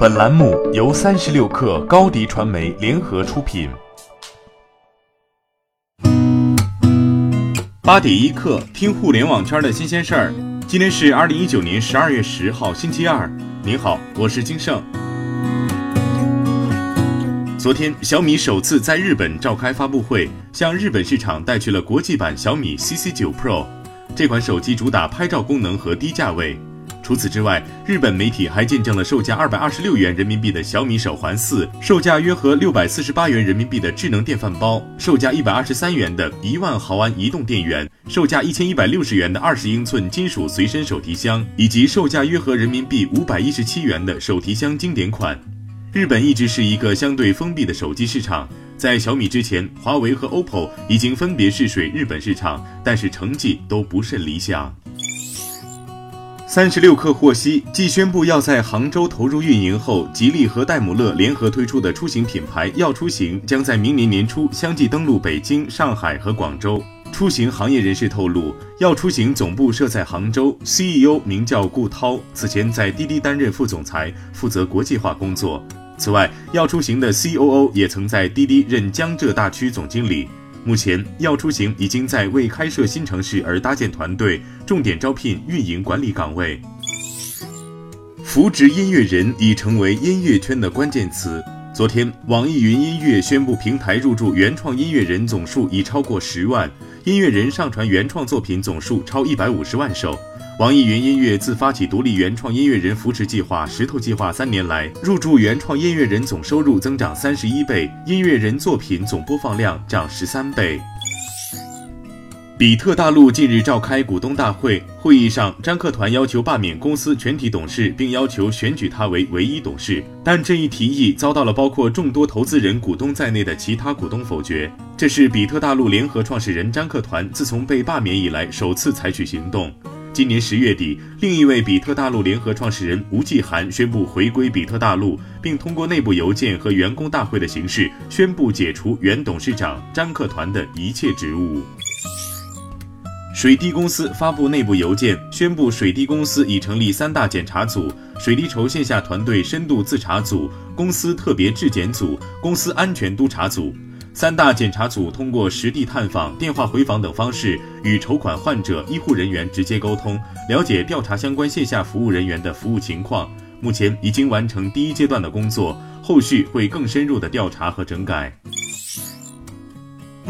本栏目由三十六氪高低传媒联合出品。八点一刻，听互联网圈的新鲜事儿。今天是二零一九年十二月十号，星期二。您好，我是金盛。昨天，小米首次在日本召开发布会，向日本市场带去了国际版小米 CC 九 Pro。这款手机主打拍照功能和低价位。除此之外，日本媒体还见证了售价二百二十六元人民币的小米手环四，售价约合六百四十八元人民币的智能电饭煲，售价一百二十三元的一万毫安移动电源，售价一千一百六十元的二十英寸金属随身手提箱，以及售价约合人民币五百一十七元的手提箱经典款。日本一直是一个相对封闭的手机市场，在小米之前，华为和 OPPO 已经分别试水日本市场，但是成绩都不甚理想。三十六氪获悉，继宣布要在杭州投入运营后，吉利和戴姆勒联合推出的出行品牌“要出行”将在明年年初相继登陆北京、上海和广州。出行行业人士透露，“要出行”总部设在杭州，CEO 名叫顾涛，此前在滴滴担任副总裁，负责国际化工作。此外，“要出行”的 COO 也曾在滴滴任江浙大区总经理。目前，要出行已经在为开设新城市而搭建团队，重点招聘运营管理岗位。扶植音乐人已成为音乐圈的关键词。昨天，网易云音乐宣布，平台入驻原创音乐人总数已超过十万，音乐人上传原创作品总数超一百五十万首。网易云音乐自发起独立原创音乐人扶持计划“石头计划”三年来，入驻原创音乐人总收入增长三十一倍，音乐人作品总播放量涨十三倍。比特大陆近日召开股东大会，会议上，张克团要求罢免公司全体董事，并要求选举他为唯一董事，但这一提议遭到了包括众多投资人、股东在内的其他股东否决。这是比特大陆联合创始人张克团自从被罢免以来首次采取行动。今年十月底，另一位比特大陆联合创始人吴继寒宣布回归比特大陆，并通过内部邮件和员工大会的形式宣布解除原董事长张克团的一切职务。水滴公司发布内部邮件，宣布水滴公司已成立三大检查组：水滴筹线下团队深度自查组、公司特别质检组、公司安全督查组。三大检查组通过实地探访、电话回访等方式，与筹款患者、医护人员直接沟通，了解调查相关线下服务人员的服务情况。目前已经完成第一阶段的工作，后续会更深入的调查和整改。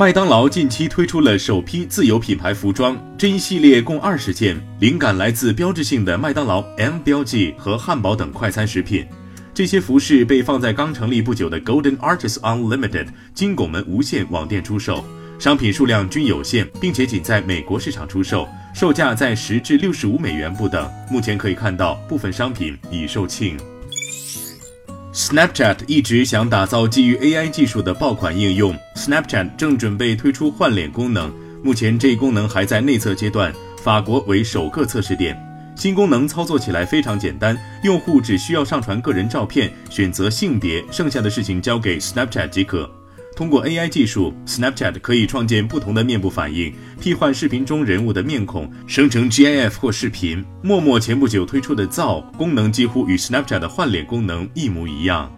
麦当劳近期推出了首批自有品牌服装，这一系列共二十件，灵感来自标志性的麦当劳 M 标记和汉堡等快餐食品。这些服饰被放在刚成立不久的 Golden Artist Unlimited 金拱门无限网店出售，商品数量均有限，并且仅在美国市场出售，售价在十至六十五美元不等。目前可以看到，部分商品已售罄。Snapchat 一直想打造基于 AI 技术的爆款应用，Snapchat 正准备推出换脸功能，目前这一功能还在内测阶段，法国为首个测试点。新功能操作起来非常简单，用户只需要上传个人照片，选择性别，剩下的事情交给 Snapchat 即可。通过 AI 技术，Snapchat 可以创建不同的面部反应，替换视频中人物的面孔，生成 GIF 或视频。陌陌前不久推出的造功能几乎与 Snapchat 的换脸功能一模一样。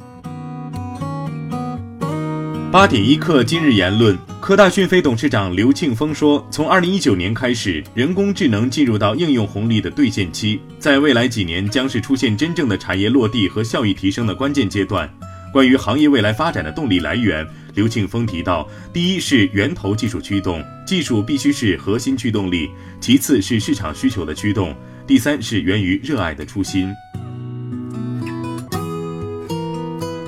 八点一刻，今日言论。科大讯飞董事长刘庆峰说：“从二零一九年开始，人工智能进入到应用红利的兑现期，在未来几年将是出现真正的产业落地和效益提升的关键阶段。关于行业未来发展的动力来源，刘庆峰提到，第一是源头技术驱动，技术必须是核心驱动力；其次是市场需求的驱动；第三是源于热爱的初心。”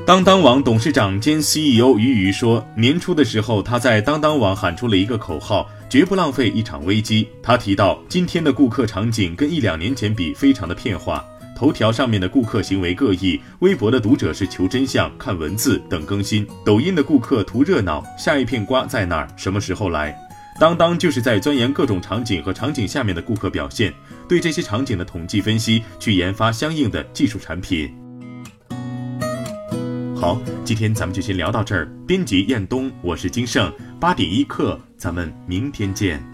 当当网董事长兼 CEO 于瑜说，年初的时候，他在当当网喊出了一个口号：绝不浪费一场危机。他提到，今天的顾客场景跟一两年前比，非常的变化。头条上面的顾客行为各异，微博的读者是求真相、看文字等更新，抖音的顾客图热闹，下一片瓜在哪儿？什么时候来？当当就是在钻研各种场景和场景下面的顾客表现，对这些场景的统计分析，去研发相应的技术产品。好，今天咱们就先聊到这儿。编辑：彦东，我是金盛，八点一刻，咱们明天见。